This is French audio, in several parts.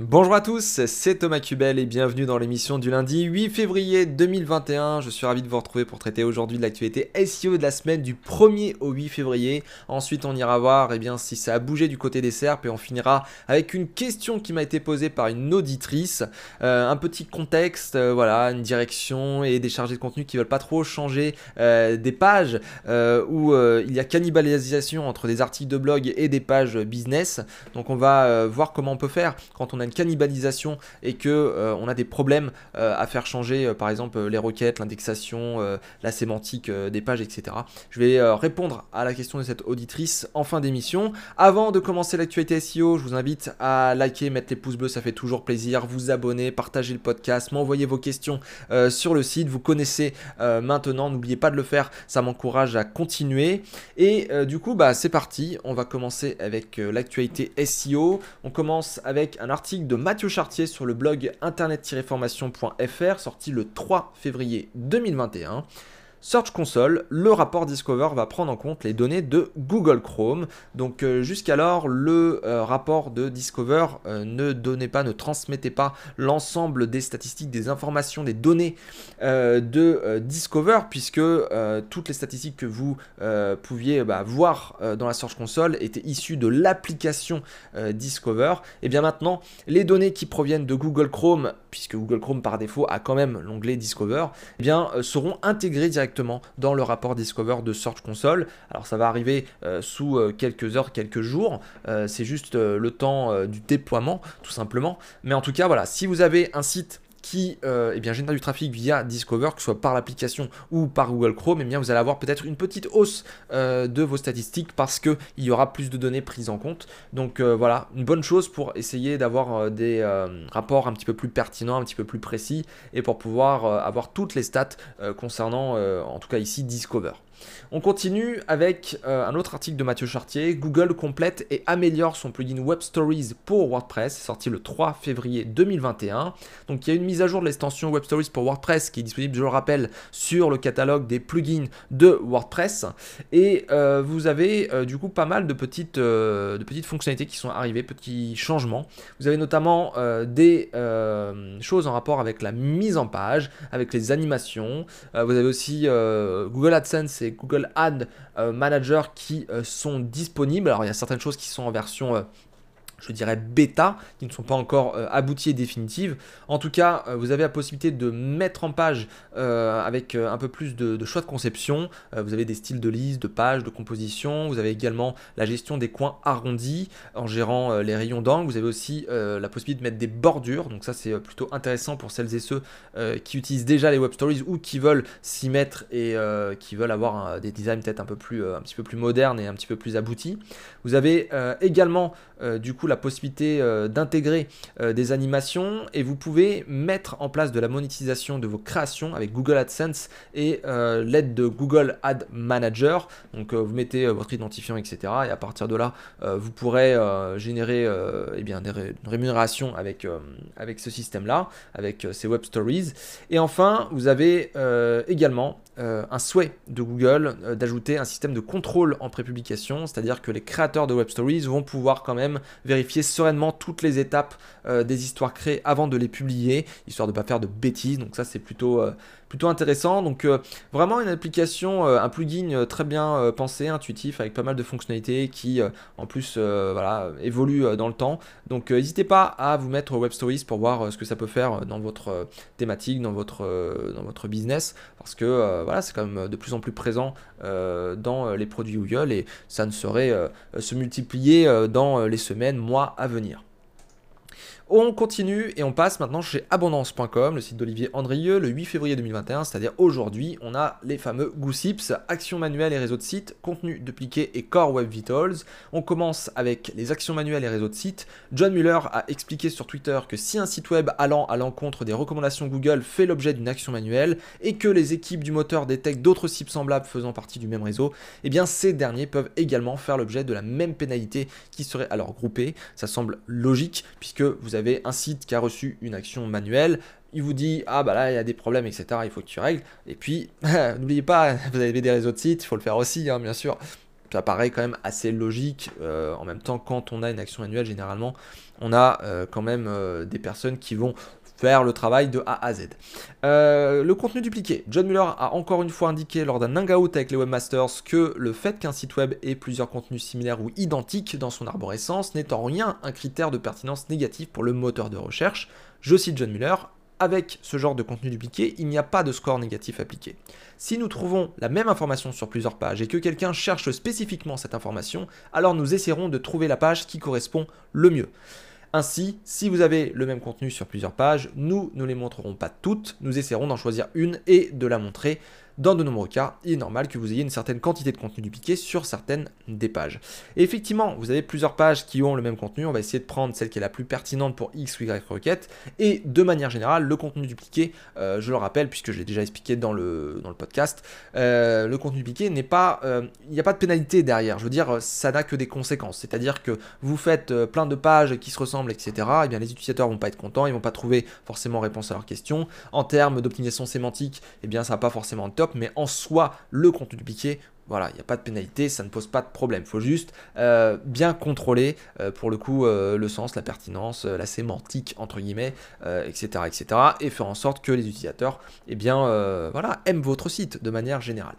Bonjour à tous, c'est Thomas Cubel et bienvenue dans l'émission du lundi 8 février 2021. Je suis ravi de vous retrouver pour traiter aujourd'hui de l'actualité SEO de la semaine du 1er au 8 février. Ensuite, on ira voir eh bien, si ça a bougé du côté des SERP et on finira avec une question qui m'a été posée par une auditrice. Euh, un petit contexte, euh, voilà, une direction et des chargés de contenu qui veulent pas trop changer euh, des pages où il y a cannibalisation entre des articles de blog et des pages business. Donc on va voir comment on peut faire quand on a cannibalisation et que euh, on a des problèmes euh, à faire changer, euh, par exemple les requêtes, l'indexation, la sémantique des pages, etc. Je vais répondre à la question de cette auditrice en fin d'émission. Avant de commencer l'actualité SEO, je vous invite à liker, mettre les pouces bleus, ça fait toujours plaisir, vous abonner, partager le podcast, m'envoyer vos questions sur le site. Vous connaissez maintenant, n'oubliez pas de le faire, ça m'encourage à continuer. Et du coup, bah, c'est parti, on va commencer avec l'actualité SEO. On commence avec un article de Mathieu Chartier sur le blog internet-formation.fr sorti le 3 février 2021. Search Console, le rapport Discover va prendre en compte les données de Google Chrome. Donc euh, jusqu'alors, le euh, rapport de Discover euh, ne donnait pas, ne transmettait pas l'ensemble des statistiques, des informations, des données de Discover, puisque toutes les statistiques que vous pouviez bah, voir dans la Search Console étaient issues de l'application Discover. Et bien maintenant, les données qui proviennent de Google Chrome, puisque Google Chrome par défaut a quand même l'onglet Discover, eh bien seront intégrées directement dans le rapport Discover de Search Console. Alors ça va arriver euh, sous euh, quelques heures, quelques jours. Euh, c'est juste le temps du déploiement, tout simplement. Mais en tout cas, voilà, si vous avez un site qui euh, eh génère du trafic via Discover, que ce soit par l'application ou par Google Chrome, eh bien, vous allez avoir peut-être une petite hausse euh, de vos statistiques parce qu'il y aura plus de données prises en compte. Donc euh, voilà, une bonne chose pour essayer d'avoir des rapports un petit peu plus pertinents, un petit peu plus précis et pour pouvoir avoir toutes les stats concernant, en tout cas ici, Discover. On continue avec euh, un autre article de Mathieu Chartier. Google complète et améliore son plugin Web Stories pour WordPress, sorti le 3 février 2021. Donc il y a une mise à jour de l'extension Web Stories pour WordPress qui est disponible, je le rappelle, sur le catalogue des plugins de WordPress. Et euh, vous avez euh, du coup pas mal de petites, de petites fonctionnalités qui sont arrivées, petits changements. Vous avez notamment des choses en rapport avec la mise en page, avec les animations. vous avez aussi Google AdSense et Google Ad euh, Manager qui euh, sont disponibles. Alors il y a certaines choses qui sont en version euh, je dirais bêta, qui ne sont pas encore euh, abouties et définitives. En tout cas, euh, vous avez la possibilité de mettre en page euh, avec un peu plus de, choix de conception. vous avez des styles de liste, de page, de composition. Vous avez également la gestion des coins arrondis en gérant les rayons d'angle. Vous avez aussi la possibilité de mettre des bordures. Donc ça, c'est plutôt intéressant pour celles et ceux qui utilisent déjà les web stories ou qui veulent s'y mettre et qui veulent avoir des designs peut-être un peu plus, un petit peu plus modernes et un petit peu plus aboutis. Vous avez également du coup la possibilité euh, d'intégrer euh, des animations et vous pouvez mettre en place de la monétisation de vos créations avec Google AdSense et euh, l'aide de Google Ad Manager. Donc vous mettez votre identifiant, etc. Et à partir de là, vous pourrez générer eh bien, des rémunérations avec, avec ce système-là, avec ces web stories. Et enfin, vous avez également un souhait de Google d'ajouter un système de contrôle en prépublication, c'est-à-dire que les créateurs de web stories vont pouvoir quand même vérifier sereinement toutes les étapes euh, des histoires créées avant de les publier, histoire de ne pas faire de bêtises. Donc ça c'est plutôt, euh, plutôt intéressant. Donc euh, vraiment une application, un plugin très bien pensé, intuitif, avec pas mal de fonctionnalités qui en plus voilà, évoluent dans le temps. Donc n'hésitez pas à vous mettre Web Stories pour voir ce que ça peut faire dans votre thématique, dans votre, dans votre business, parce que voilà, c'est quand même de plus en plus présent dans les produits Google et ça ne saurait se multiplier dans les semaines, mois à venir. On continue et on passe maintenant chez abondance.com, le site d'Olivier Andrieux, le 8 février 2021, c'est-à-dire aujourd'hui, on a les fameux Goossips, actions manuelles et réseaux de sites, contenu dupliqué et core web vitals. On commence avec les actions manuelles et réseaux de sites. John Muller a expliqué sur Twitter que si un site web allant à l'encontre des recommandations Google fait l'objet d'une action manuelle et que les équipes du moteur détectent d'autres sites semblables faisant partie du même réseau, eh bien ces derniers peuvent également faire l'objet de la même pénalité qui serait alors groupée. Ça semble logique puisque vous avez avez un site qui a reçu une action manuelle, il vous dit ah bah là il y a des problèmes etc il faut que tu règles et puis n'oubliez pas vous avez des réseaux de sites il faut le faire aussi hein, bien sûr ça paraît quand même assez logique. en même temps, quand on a une action annuelle, généralement, on a quand même des personnes qui vont faire le travail de A à Z. Euh, le contenu dupliqué. John Muller a encore une fois indiqué lors d'un hangout avec les webmasters que le fait qu'un site web ait plusieurs contenus similaires ou identiques dans son arborescence n'est en rien un critère de pertinence négatif pour le moteur de recherche. Je cite John Muller, avec ce genre de contenu dupliqué, il n'y a pas de score négatif appliqué. Si nous trouvons la même information sur plusieurs pages et que quelqu'un cherche spécifiquement cette information, alors nous essaierons de trouver la page qui correspond le mieux. Ainsi, si vous avez le même contenu sur plusieurs pages, nous ne les montrerons pas toutes, nous essaierons d'en choisir une et de la montrer dans de nombreux cas, il est normal que vous ayez une certaine quantité de contenu dupliqué sur certaines des pages. Et effectivement, vous avez plusieurs pages qui ont le même contenu, on va essayer de prendre celle qui est la plus pertinente pour X ou Y requête, et de manière générale, le contenu dupliqué, euh, je le rappelle puisque je l'ai déjà expliqué dans le, dans le podcast, euh, le contenu dupliqué n'est pas, euh, il n'y a pas de pénalité derrière, je veux dire, ça n'a que des conséquences, c'est-à-dire que vous faites plein de pages qui se ressemblent, etc., et eh bien les utilisateurs vont pas être contents, ils vont pas trouver forcément réponse à leurs questions. En termes d'optimisation sémantique, et eh bien ça va pas forcément top, mais en soi, le contenu dupliqué, voilà, il n'y a pas de pénalité, ça ne pose pas de problème. Il faut juste euh, bien contrôler, euh, pour le coup, euh, le sens, la pertinence, la sémantique, entre guillemets, etc., etc. Et faire en sorte que les utilisateurs, eh bien, voilà, aiment votre site de manière générale.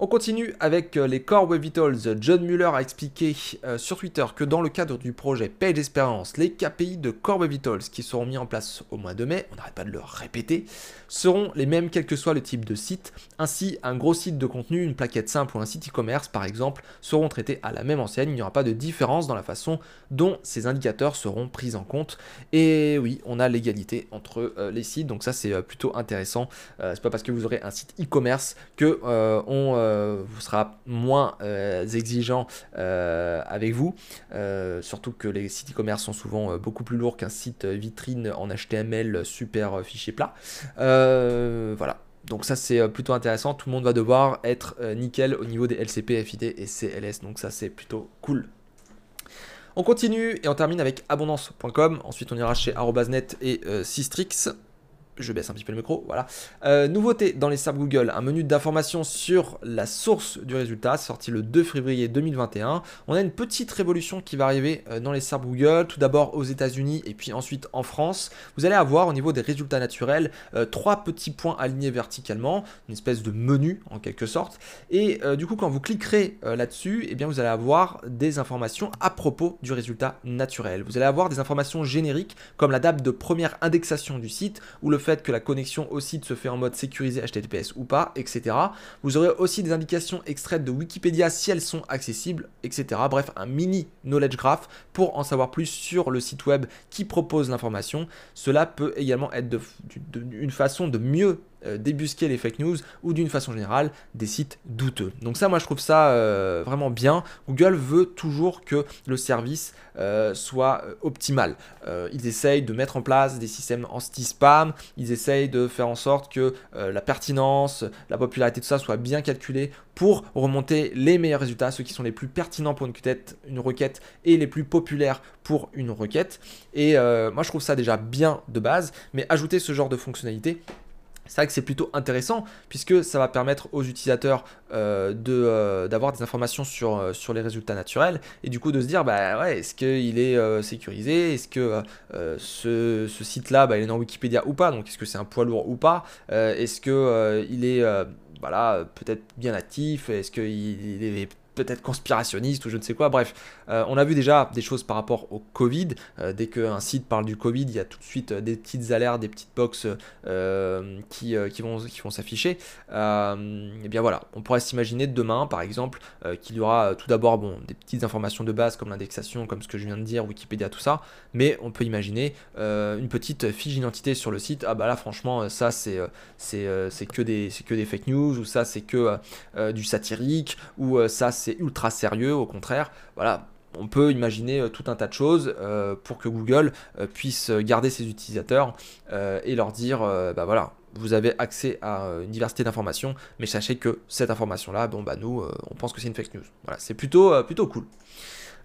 On continue avec euh, les Core Web Vitals. John Muller a expliqué euh, sur Twitter que dans le cadre du projet Page Experience, les KPI de Core Web Vitals qui seront mis en place au mois de mai, on n'arrête pas de le répéter, seront les mêmes quel que soit le type de site. Ainsi, un gros site de contenu, une plaquette simple ou un site e-commerce par exemple seront traités à la même enseigne. Il n'y aura pas de différence dans la façon dont ces indicateurs seront pris en compte. Et oui, on a l'égalité entre euh, les sites, donc ça c'est plutôt intéressant. c'est pas parce que vous aurez un site e-commerce que on euh, vous sera moins euh, exigeant euh, avec vous. surtout que les sites e-commerce sont souvent beaucoup plus lourds qu'un site vitrine en HTML super fichier plat. voilà. Donc ça c'est plutôt intéressant, tout le monde va devoir être nickel au niveau des LCP, FID et CLS, donc ça c'est plutôt cool. On continue et on termine avec abondance.com, ensuite on ira chez arrobasnet et Systrix je baisse un petit peu le micro, voilà. Euh, nouveauté dans les SERP Google, un menu d'information sur la source du résultat, sorti le 2 février 2021. On a une petite révolution qui va arriver euh, dans les SERP Google, tout d'abord aux États-Unis et puis ensuite en France. Vous allez avoir au niveau des résultats naturels euh, trois petits points alignés verticalement, une espèce de menu en quelque sorte. Et du coup, quand vous cliquerez là-dessus, eh bien vous allez avoir des informations à propos du résultat naturel. Vous allez avoir des informations génériques comme la date de première indexation du site ou le fait que la connexion au site se fait en mode sécurisé HTTPS ou pas, etc. Vous aurez aussi des indications extraites de Wikipédia si elles sont accessibles, etc. Bref, un mini knowledge graph pour en savoir plus sur le site web qui propose l'information. Cela peut également être une façon de mieux euh, débusquer les fake news ou d'une façon générale des sites douteux. Donc ça moi je trouve ça euh, vraiment bien. Google veut toujours que le service euh, soit optimal. ils essayent de mettre en place des systèmes anti-spam, ils essayent de faire en sorte que la pertinence, la popularité, tout ça soit bien calculé pour remonter les meilleurs résultats, ceux qui sont les plus pertinents pour une requête, une requête et les plus populaires pour une requête. Et moi je trouve ça déjà bien de base, mais ajouter ce genre de fonctionnalité, c'est vrai que c'est plutôt intéressant puisque ça va permettre aux utilisateurs euh, euh, d'avoir des informations sur, euh, sur les résultats naturels et du coup de se dire bah ouais est-ce qu'il est, sécurisé? Est-ce que ce, site-là bah, il est dans Wikipédia ou pas? Donc est-ce que c'est un poids lourd ou pas? Est-ce que il est voilà peut-être bien actif? Est-ce qu'il il est peut-être conspirationniste ou je ne sais quoi. Bref, euh, on a vu déjà des choses par rapport au Covid. Euh, dès qu'un site parle du Covid, il y a tout de suite euh, des petites alertes, des petites box qui, qui, vont, qui vont s'afficher. et eh bien voilà, on pourrait s'imaginer demain, par exemple, qu'il y aura tout d'abord bon, des petites informations de base comme l'indexation, comme ce que je viens de dire, Wikipédia, tout ça. Mais on peut imaginer une petite fiche d'identité sur le site. Ah bah là, franchement, ça c'est c'est que, des, que des fake news, ou ça c'est que du satirique, ou ça c'est c'est ultra sérieux, au contraire. Voilà, on peut imaginer euh, tout un tas de choses euh, pour que Google euh, puisse garder ses utilisateurs et leur dire, bah voilà, vous avez accès à une diversité d'informations, mais sachez que cette information-là, bon bah nous, on pense que c'est une fake news. Voilà, c'est plutôt, plutôt cool.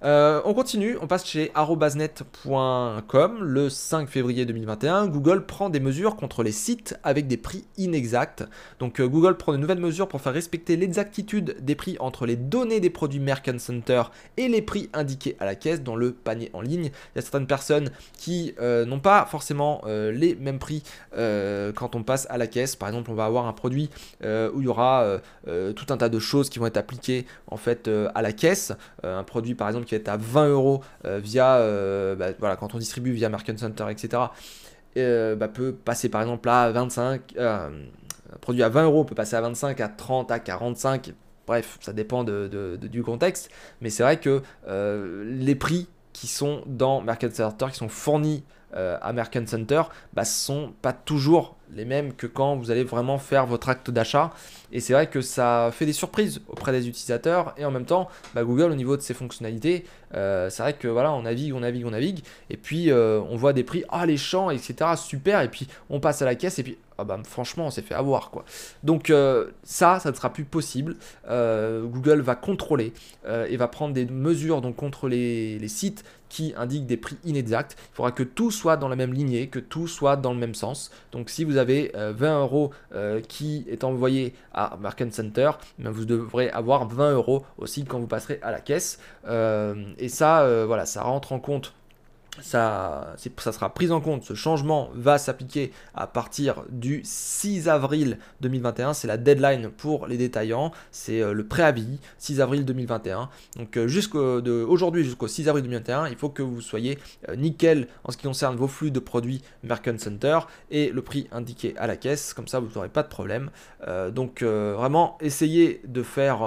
Euh, on continue, on passe chez arobasnet.com le 5 février 2021. Google prend des mesures contre les sites avec des prix inexacts. Donc euh, Google prend de nouvelles mesures pour faire respecter l'exactitude des prix entre les données des produits Merchant Center et les prix indiqués à la caisse dans le panier en ligne. Il y a certaines personnes qui euh, n'ont pas forcément les mêmes prix quand on passe à la caisse. Par exemple, on va avoir un produit où il y aura tout un tas de choses qui vont être appliquées en fait à la caisse. un produit par exemple qui est à 20 euros euh, via, euh, bah, voilà, quand on distribue via Merchant Center, etc., euh, bah, peut passer par exemple à 25, un produit à 20 euros peut passer à 25, à 30, à 45, bref, ça dépend de, du contexte, mais c'est vrai que les prix qui sont dans Merchant Center, qui sont fournis à Merchant Center, bah, sont pas toujours les mêmes que quand vous allez vraiment faire votre acte d'achat. Et c'est vrai que ça fait des surprises auprès des utilisateurs. Et en même temps, bah, Google, au niveau de ses fonctionnalités, euh, c'est vrai que voilà, on navigue, on navigue, on navigue. Et puis, euh, on voit des prix, ah, les champs, etc. Super. Et puis, on passe à la caisse. Et puis, ah, bah, franchement, on s'est fait avoir. quoi. Donc, euh, ça, ça ne sera plus possible. Google va contrôler et va prendre des mesures donc, contre les, sites qui indiquent des prix inexacts. Il faudra que tout soit dans la même lignée, que tout soit dans le même sens. Donc, si vous avez 20 euh, euros euh, qui est envoyé à Market Center, ben, vous devrez avoir 20 euros aussi quand vous passerez à la caisse. Euh, et ça, voilà, ça rentre en compte ça, ça, sera pris en compte. Ce changement va s'appliquer à partir du 6 avril 2021. C'est la deadline pour les détaillants. C'est euh, le préavis 6 avril 2021. Donc euh, aujourd'hui jusqu'au 6 avril 2021, il faut que vous soyez euh, nickel en ce qui concerne vos flux de produits Merchant Center et le prix indiqué à la caisse. Comme ça, vous n'aurez pas de problème. donc vraiment, essayez de faire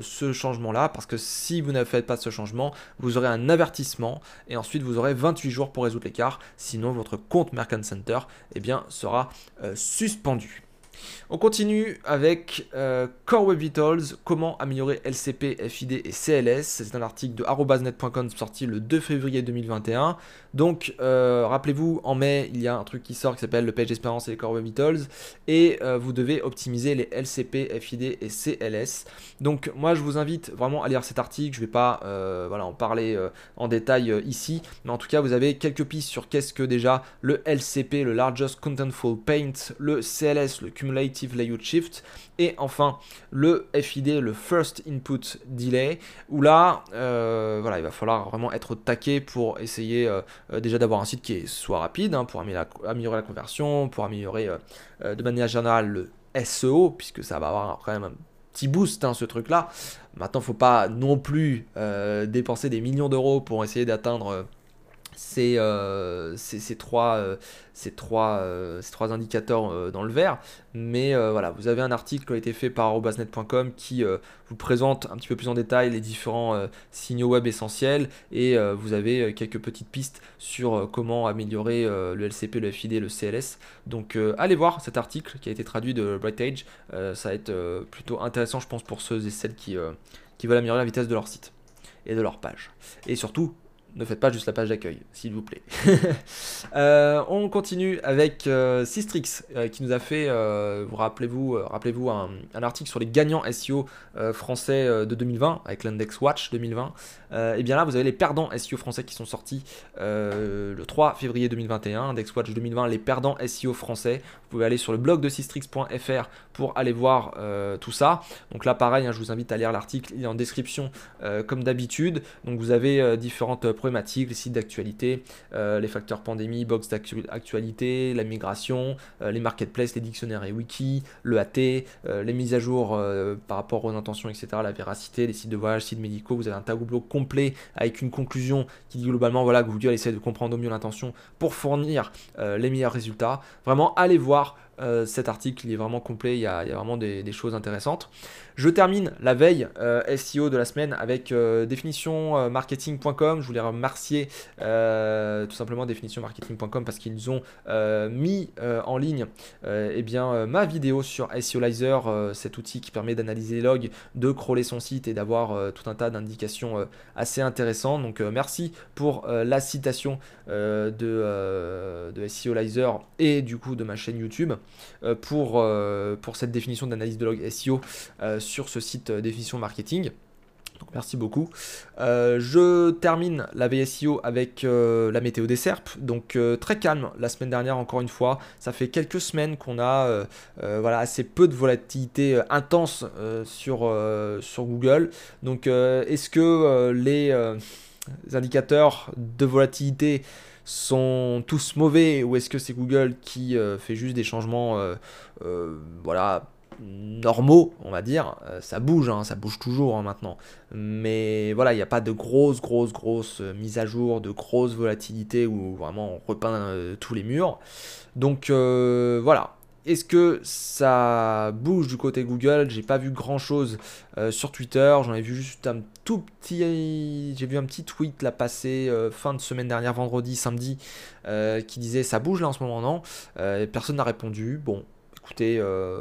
ce changement-là parce que si vous ne faites pas ce changement, vous aurez un avertissement et ensuite vous aurez 20 jours pour résoudre l'écart, sinon votre compte Merchant Center eh sera euh, suspendu. On continue avec euh, Core Web Vitals, comment améliorer LCP, FID et CLS. C'est un article de arrobasnet.com sorti le 2 février 2021. Donc, euh, rappelez-vous, en mai, il y a un truc qui sort qui s'appelle le Page Experience et les Core Web Vitals. Et euh, vous devez optimiser les LCP, FID et CLS. Donc, moi, je vous invite vraiment à lire cet article. Je ne vais pas voilà, en parler en détail ici. Mais en tout cas, vous avez quelques pistes sur qu'est-ce que déjà le LCP, le Largest Contentful Paint, le CLS, le Cumulative Layout Shift, et enfin le FID, le First Input Delay, où là, euh, voilà, il va falloir vraiment être taqué pour essayer euh, euh, déjà d'avoir un site qui soit rapide, hein, pour améliorer la, conversion, pour améliorer de manière générale le SEO, puisque ça va avoir quand même un petit boost hein, ce truc là. Maintenant, faut pas non plus dépenser des millions d'euros pour essayer d'atteindre ces, euh, ces, trois, euh, ces, trois, euh, ces trois indicateurs dans le vert. Mais voilà, vous avez un article qui a été fait par robasnet.com qui vous présente un petit peu plus en détail les différents signaux web essentiels et vous avez quelques petites pistes sur comment améliorer le LCP, le FID, le CLS. Donc allez voir cet article qui a été traduit de Brightage. ça va être plutôt intéressant, je pense, pour ceux et celles qui, qui veulent améliorer la vitesse de leur site et de leur page. Et surtout, ne faites pas juste la page d'accueil, s'il vous plaît. Euh, on continue avec euh, Sistrix euh, qui nous a fait, vous rappelez-vous, rappelez-vous un, article sur les gagnants SEO français de 2020 avec l'index Watch 2020. Et bien là, vous avez les perdants SEO français qui sont sortis le 3 février 2021, index Watch 2020, les perdants SEO français. Vous pouvez aller sur le blog de sistrix.fr pour aller voir tout ça. Donc là, pareil, hein, je vous invite à lire l'article, il est en description comme d'habitude. Donc vous avez différentes les sites d'actualité, euh, les facteurs pandémie, box d'actualité, la migration, euh, les marketplaces, les dictionnaires et wiki, le AT, euh, les mises à jour par rapport aux intentions, etc., la véracité, les sites de voyage, sites médicaux. Vous avez un tableau avec une conclusion qui dit globalement voilà, que Google essaie de comprendre au mieux l'intention pour fournir les meilleurs résultats. Vraiment, allez voir euh, cet article, il est vraiment complet, il y a, vraiment des, choses intéressantes. Je termine la veille euh, SEO de la semaine avec euh, définitionmarketing.com. Je voulais remercier tout simplement définitionmarketing.com parce qu'ils ont mis en ligne eh bien, ma vidéo sur SEOlizer, cet outil qui permet d'analyser les logs, de crawler son site et d'avoir tout un tas d'indications assez intéressantes. Donc merci pour la citation de, de SEOlizer et du coup de ma chaîne YouTube. Euh, pour, euh, pour cette définition d'analyse de log SEO euh, sur ce site définition marketing. Donc merci beaucoup. Je termine la VSIO avec euh, la météo des SERP. Donc très calme la semaine dernière encore une fois. Ça fait quelques semaines qu'on a voilà, assez peu de volatilité intense sur, sur Google. Donc est-ce que les indicateurs de volatilité sont tous mauvais ou est-ce que c'est Google qui fait juste des changements voilà normaux, on va dire. Euh, ça bouge, hein, ça bouge toujours hein, maintenant. Mais voilà, il n'y a pas de grosses, grosses, grosses euh, mises à jour, de grosses volatilités où vraiment on repeint euh, tous les murs. Donc voilà. Est-ce que ça bouge du côté Google? J'ai pas vu grand chose sur Twitter. J'en ai vu juste un tout petit. J'ai vu un petit tweet là passer fin de semaine dernière, vendredi, samedi, qui disait ça bouge là en ce moment, non? Personne n'a répondu. Bon, écoutez, euh,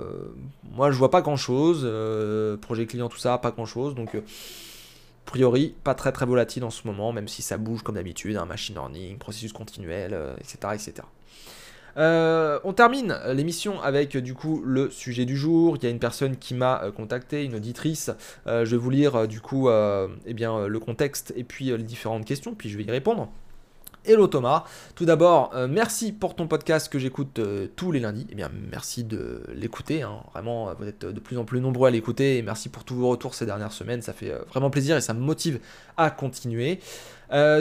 moi je vois pas grand chose. Euh, projet client, tout ça, pas grand chose. Donc, euh, a priori, pas très très volatile en ce moment, même si ça bouge comme d'habitude, hein, machine learning, processus continuel, etc. etc. on termine l'émission avec du coup le sujet du jour. Il y a une personne qui m'a contacté, une auditrice. je vais vous lire du coup eh bien, le contexte et puis les différentes questions, puis je vais y répondre. Hello Thomas. Tout d'abord, euh, merci pour ton podcast que j'écoute euh, tous les lundis. Eh bien, merci de l'écouter. Hein. Vraiment, vous êtes de plus en plus nombreux à l'écouter. Et merci pour tous vos retours ces dernières semaines. Ça fait euh, vraiment plaisir et ça me motive à continuer.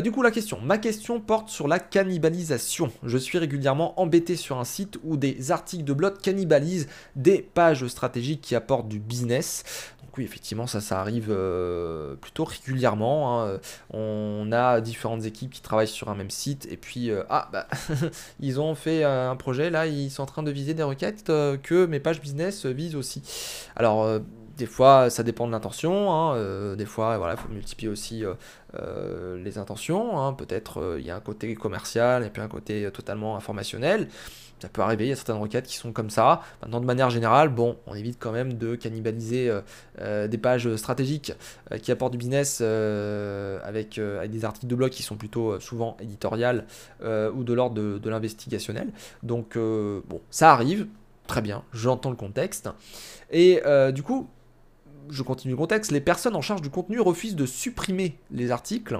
du coup, la question. Ma question porte sur la cannibalisation. Je suis régulièrement embêté sur un site où des articles de blog cannibalisent des pages stratégiques qui apportent du business oui, effectivement, ça, ça arrive euh, plutôt régulièrement. Hein. On a différentes équipes qui travaillent sur un même site et puis, euh, ah, bah, ils ont fait euh, un projet, là, ils sont en train de viser des requêtes que mes pages business visent aussi. Alors, des fois, ça dépend de l'intention. Hein, des fois, voilà, il faut multiplier aussi les intentions. Hein. Peut-être il y a un côté commercial et puis un côté totalement informationnel. Ça peut arriver, il y a certaines requêtes qui sont comme ça. Maintenant, de manière générale, bon, on évite quand même de cannibaliser euh, euh, des pages stratégiques euh, qui apportent du business avec, des articles de blog qui sont plutôt souvent éditoriales ou de l'ordre de, de l'investigationnel. Donc, bon, ça arrive, très bien, j'entends le contexte. Et du coup, je continue le contexte, les personnes en charge du contenu refusent de supprimer les articles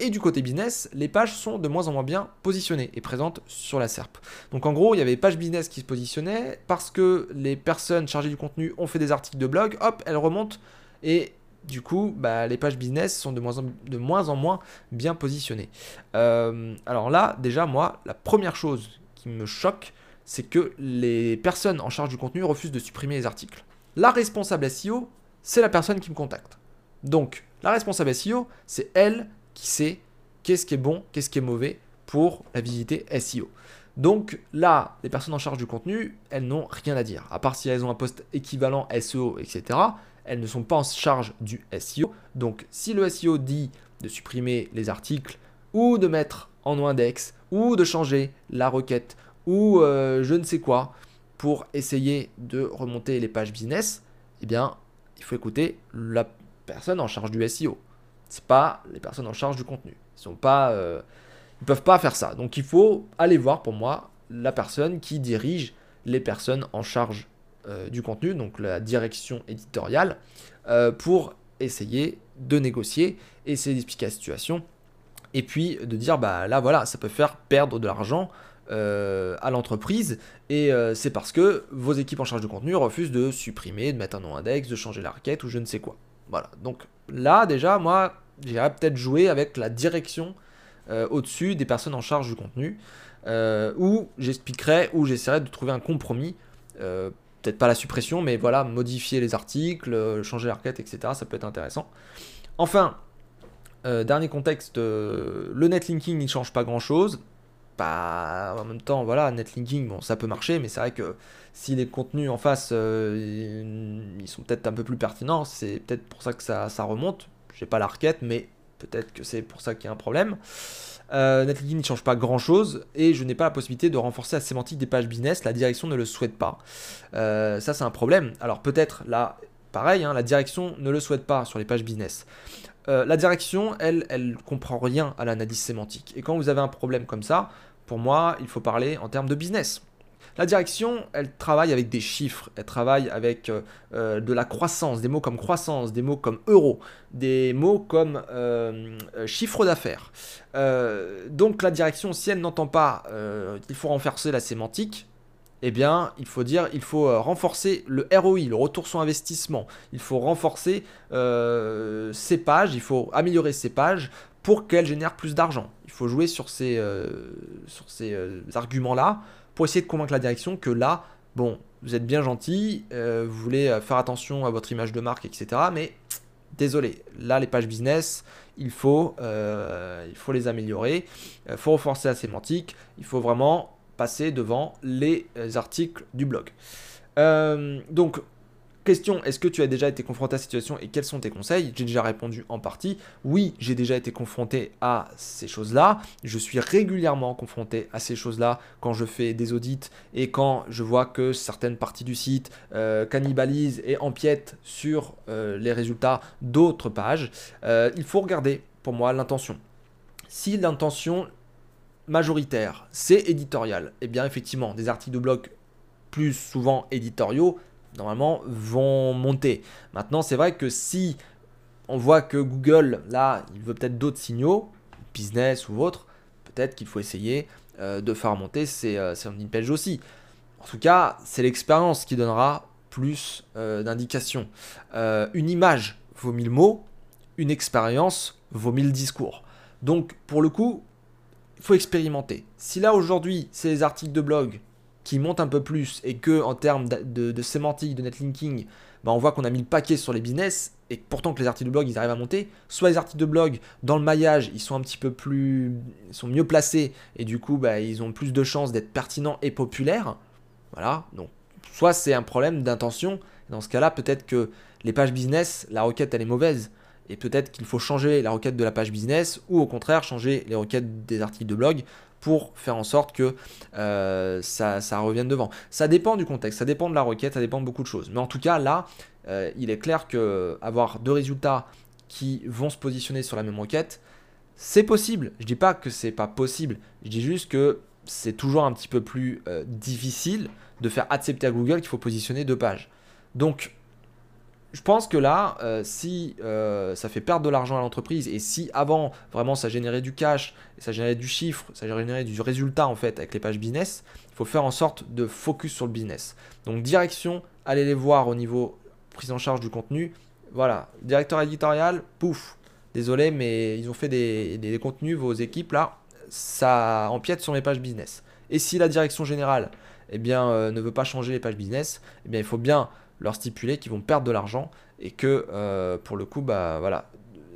et du côté business, les pages sont de moins en moins bien positionnées et présentes sur la SERP. Donc en gros, il y avait pages business qui se positionnaient parce que les personnes chargées du contenu ont fait des articles de blog, hop, elles remontent et du coup, bah, les pages business sont de moins en, de moins, en moins bien positionnées. Euh, alors là, déjà, moi, la première chose qui me choque, c'est que les personnes en charge du contenu refusent de supprimer les articles. La responsable SEO, c'est la personne qui me contacte. Donc, la responsable SEO, c'est elle qui sait qu'est-ce qui est bon, qu'est-ce qui est mauvais pour la visiter SEO. Donc là, les personnes en charge du contenu, elles n'ont rien à dire. À part si elles ont un poste équivalent SEO, etc., elles ne sont pas en charge du SEO. Donc si le SEO dit de supprimer les articles ou de mettre en no-index ou de changer la requête ou euh, je ne sais quoi pour essayer de remonter les pages business, eh bien, il faut écouter la personne en charge du SEO c'est pas les personnes en charge du contenu. Ils sont euh, peuvent pas faire ça. Donc il faut aller voir pour moi la personne qui dirige les personnes en charge euh, du contenu, donc la direction éditoriale, euh, pour essayer de négocier, essayer d'expliquer la situation, et puis de dire bah là voilà, ça peut faire perdre de l'argent à l'entreprise et c'est parce que vos équipes en charge de contenu refusent de supprimer, de mettre un nom index, de changer la requête ou je ne sais quoi. Voilà, donc là déjà, moi, j'irais peut-être jouer avec la direction euh, au-dessus des personnes en charge du contenu, euh, où j'expliquerai, où j'essaierai de trouver un compromis, euh, peut-être pas la suppression, mais voilà, modifier les articles, changer la requête, etc. Ça peut être intéressant. Enfin, dernier contexte, le netlinking ne change pas grand-chose. Bah, en même temps, voilà, netlinking, bon, ça peut marcher, mais c'est vrai que si les contenus en face, euh, ils sont peut-être un peu plus pertinents, c'est peut-être pour ça que ça, ça remonte. J'ai pas la requête, mais peut-être que c'est pour ça qu'il y a un problème. Euh, netlinking ne change pas grand chose et je n'ai pas la possibilité de renforcer la sémantique des pages business. La direction ne le souhaite pas. Euh, ça, c'est un problème. Alors, peut-être là, pareil, hein, la direction ne le souhaite pas sur les pages business. la direction, elle, elle comprend rien à l'analyse sémantique. Et quand vous avez un problème comme ça, pour moi, il faut parler en termes de business. La direction, elle travaille avec des chiffres, elle travaille avec euh, euh, de la croissance, des mots comme croissance, des mots comme euro, des mots comme euh, chiffre d'affaires. donc la direction, si elle n'entend pas qu'il faut renforcer la sémantique, eh bien, il faut dire, il faut renforcer le ROI, le retour sur investissement. Il faut renforcer ces pages, il faut améliorer ces pages pour qu'elles génèrent plus d'argent. Il faut jouer sur ces, sur ces arguments-là pour essayer de convaincre la direction que là, bon, vous êtes bien gentil, euh, vous voulez euh, faire attention à votre image de marque, etc. Mais désolé, là, les pages business, il faut, euh, il faut les améliorer, il faut renforcer la sémantique, il faut vraiment passer devant les articles du blog. donc, Question, est-ce que tu as déjà été confronté à cette situation et quels sont tes conseils? J'ai déjà répondu en partie. Oui, j'ai déjà été confronté à ces choses-là. Je suis régulièrement confronté à ces choses-là quand je fais des audits et quand je vois que certaines parties du site euh, cannibalisent et empiètent sur euh, les résultats d'autres pages. Euh, il faut regarder, pour moi, l'intention. Si l'intention majoritaire, c'est éditorial, eh bien effectivement, des articles de blog plus souvent éditoriaux, normalement, vont monter. Maintenant, c'est vrai que si on voit que Google, là, il veut peut-être d'autres signaux, business ou autre, peut-être qu'il faut essayer euh, de faire monter ses, euh, page aussi. En tout cas, c'est l'expérience qui donnera plus euh, d'indications. Euh, une image vaut mille mots, une expérience vaut mille discours. Donc, pour le coup, il faut expérimenter. Si là, aujourd'hui, c'est les articles de blog qui monte un peu plus et que en termes de, sémantique, de netlinking, bah on voit qu'on a mis le paquet sur les business et pourtant que les articles de blog ils arrivent à monter, soit les articles de blog dans le maillage ils sont un petit peu plus, sont mieux placés et du coup bah, ils ont plus de chances d'être pertinents et populaires. Voilà, donc soit c'est un problème d'intention, dans ce cas-là peut-être que les pages business, la requête elle est mauvaise et peut-être qu'il faut changer la requête de la page business ou au contraire changer les requêtes des articles de blog pour faire en sorte que euh, ça, revienne devant. Ça dépend du contexte, ça dépend de la requête, ça dépend de beaucoup de choses. Mais en tout cas, là, euh, il est clair que avoir deux résultats qui vont se positionner sur la même requête, c'est possible. Je dis pas que c'est pas possible. Je dis juste que c'est toujours un petit peu plus euh, difficile de faire accepter à Google qu'il faut positionner deux pages. Donc, je pense que là, euh, si euh, ça fait perdre de l'argent à l'entreprise et si avant vraiment ça générait du cash, ça générait du chiffre, ça générait du résultat en fait avec les pages business, il faut faire en sorte de focus sur le business. Donc direction, allez les voir au niveau prise en charge du contenu. Voilà, directeur éditorial, pouf. Désolé, mais ils ont fait des, contenus, vos équipes là, ça empiète sur mes pages business. Et si la direction générale, eh bien, euh, ne veut pas changer les pages business, eh bien, il faut bien leur stipuler qu'ils vont perdre de l'argent et que euh, pour le coup, bah voilà,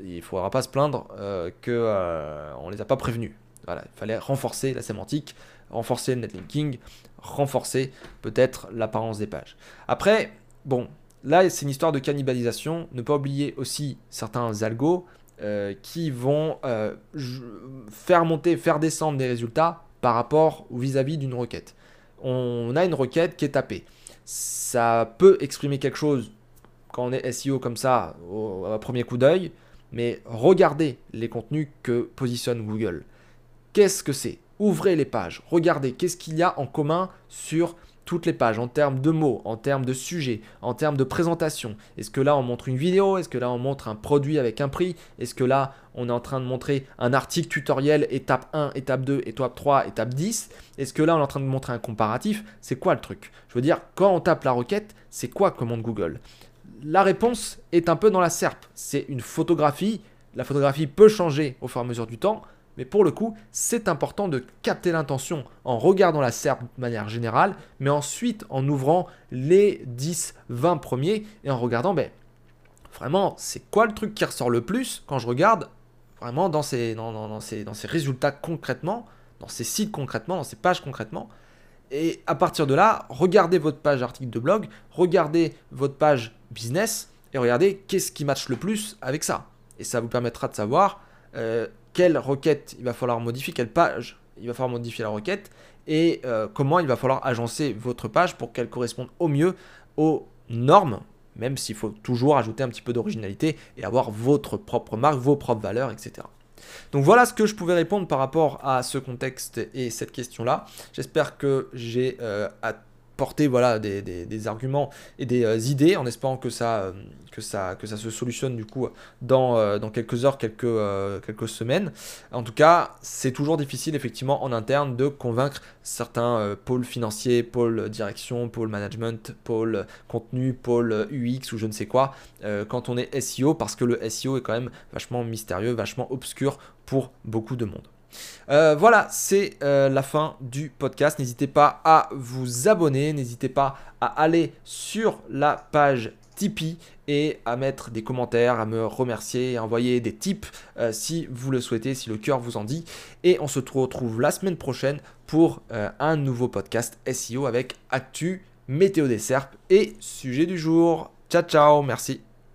il faudra pas se plaindre euh, qu'on euh, ne les a pas prévenus. Voilà, il fallait renforcer la sémantique, renforcer le netlinking, renforcer peut-être l'apparence des pages. Après, bon, là c'est une histoire de cannibalisation. Ne pas oublier aussi certains algos qui vont faire monter, faire descendre des résultats par rapport ou vis-à-vis d'une requête. On a une requête qui est tapée ça peut exprimer quelque chose quand on est SEO comme ça au, premier coup d'œil, mais regardez les contenus que positionne Google. Qu'est-ce que c'est? Ouvrez les pages, regardez qu'est-ce qu'il y a en commun sur toutes les pages en termes de mots, en termes de sujets, en termes de présentation. Est-ce que là on montre une vidéo? Est-ce que là on montre un produit avec un prix? Est-ce que là on est en train de montrer un article tutoriel étape 1, étape 2, étape 3, étape 10 Est-ce que là on est en train de montrer un comparatif? C'est quoi le truc? Je veux dire, quand on tape la requête, c'est quoi commande Google? La réponse est un peu dans la SERP. C'est une photographie. La photographie peut changer au fur et à mesure du temps. Mais pour le coup, c'est important de capter l'intention en regardant la SERP de manière générale, mais ensuite en ouvrant les 10, 20 premiers et en regardant, ben, vraiment, c'est quoi le truc qui ressort le plus quand je regarde vraiment dans ces, dans, ces, dans ces résultats concrètement, dans ces sites concrètement, dans ces pages concrètement. Et à partir de là, regardez votre page article de blog, regardez votre page business et regardez qu'est-ce qui matche le plus avec ça. Et ça vous permettra de savoir euh, quelle requête il va falloir modifier, quelle page il va falloir modifier la requête et euh, comment il va falloir agencer votre page pour qu'elle corresponde au mieux aux normes, même s'il faut toujours ajouter un petit peu d'originalité et avoir votre propre marque, vos propres valeurs, etc. Donc voilà ce que je pouvais répondre par rapport à ce contexte et cette question-là. J'espère que j'ai voilà, des, arguments et des euh, idées en espérant que ça, euh, que, ça, que ça se solutionne du coup dans, euh, dans quelques heures, quelques, quelques semaines. En tout cas, c'est toujours difficile effectivement en interne de convaincre certains pôles financiers, pôles direction, pôle management, pôle contenu, pôle UX ou je ne sais quoi quand on est SEO parce que le SEO est quand même vachement mystérieux, vachement obscur pour beaucoup de monde. Euh, voilà, c'est euh, la fin du podcast. N'hésitez pas à vous abonner, n'hésitez pas à aller sur la page Tipeee et à mettre des commentaires, à me remercier, à envoyer des tips euh, si vous le souhaitez, si le cœur vous en dit. Et on se retrouve la semaine prochaine pour un nouveau podcast SEO avec Actu, Météo des Serpes et sujet du jour. Ciao ciao, merci.